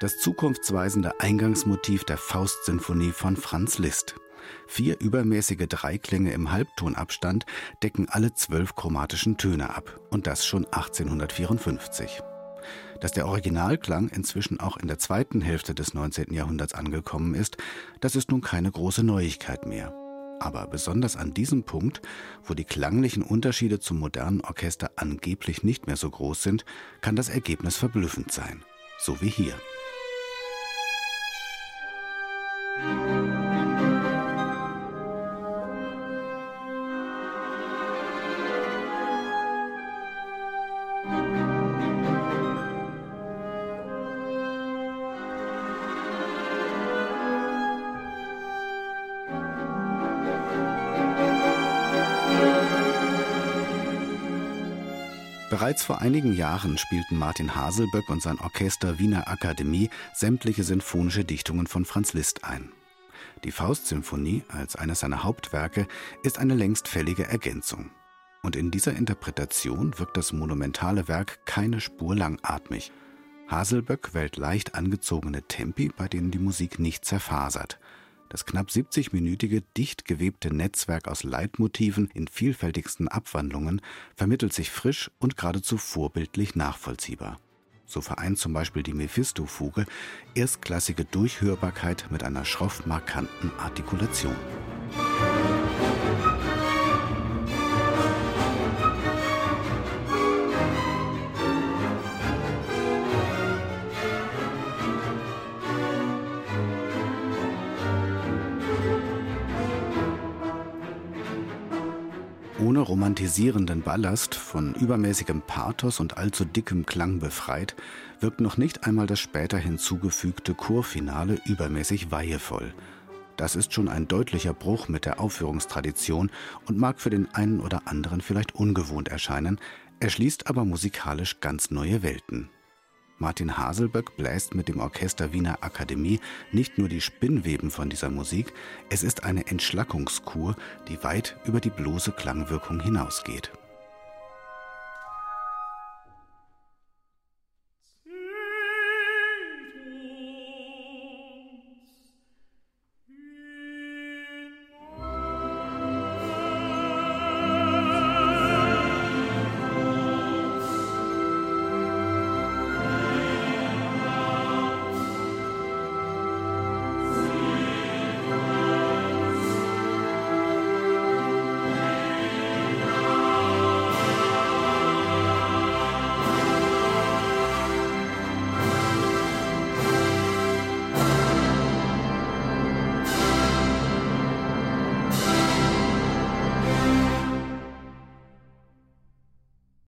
Das zukunftsweisende Eingangsmotiv der Faustsinfonie von Franz Liszt. Vier übermäßige Dreiklänge im Halbtonabstand decken alle zwölf chromatischen Töne ab. Und das schon 1854. Dass der Originalklang inzwischen auch in der zweiten Hälfte des 19. Jahrhunderts angekommen ist, das ist nun keine große Neuigkeit mehr. Aber besonders an diesem Punkt, wo die klanglichen Unterschiede zum modernen Orchester angeblich nicht mehr so groß sind, kann das Ergebnis verblüffend sein. So wie hier. Bereits vor einigen Jahren spielten Martin Haselböck und sein Orchester Wiener Akademie sämtliche sinfonische Dichtungen von Franz Liszt ein. Die Faustsymphonie als eines seiner Hauptwerke ist eine längst fällige Ergänzung. Und in dieser Interpretation wirkt das monumentale Werk keine Spur langatmig. Haselböck wählt leicht angezogene Tempi, bei denen die Musik nicht zerfasert. Das knapp 70-minütige, dicht gewebte Netzwerk aus Leitmotiven in vielfältigsten Abwandlungen vermittelt sich frisch und geradezu vorbildlich nachvollziehbar. So vereint zum Beispiel die Mephisto-Fuge erstklassige Durchhörbarkeit mit einer schroff markanten Artikulation. Ohne romantisierenden Ballast, von übermäßigem Pathos und allzu dickem Klang befreit, wirkt noch nicht einmal das später hinzugefügte Chorfinale übermäßig weihevoll. Das ist schon ein deutlicher Bruch mit der Aufführungstradition und mag für den einen oder anderen vielleicht ungewohnt erscheinen, erschließt aber musikalisch ganz neue Welten. Martin Haselböck bläst mit dem Orchester Wiener Akademie nicht nur die Spinnweben von dieser Musik, es ist eine Entschlackungskur, die weit über die bloße Klangwirkung hinausgeht.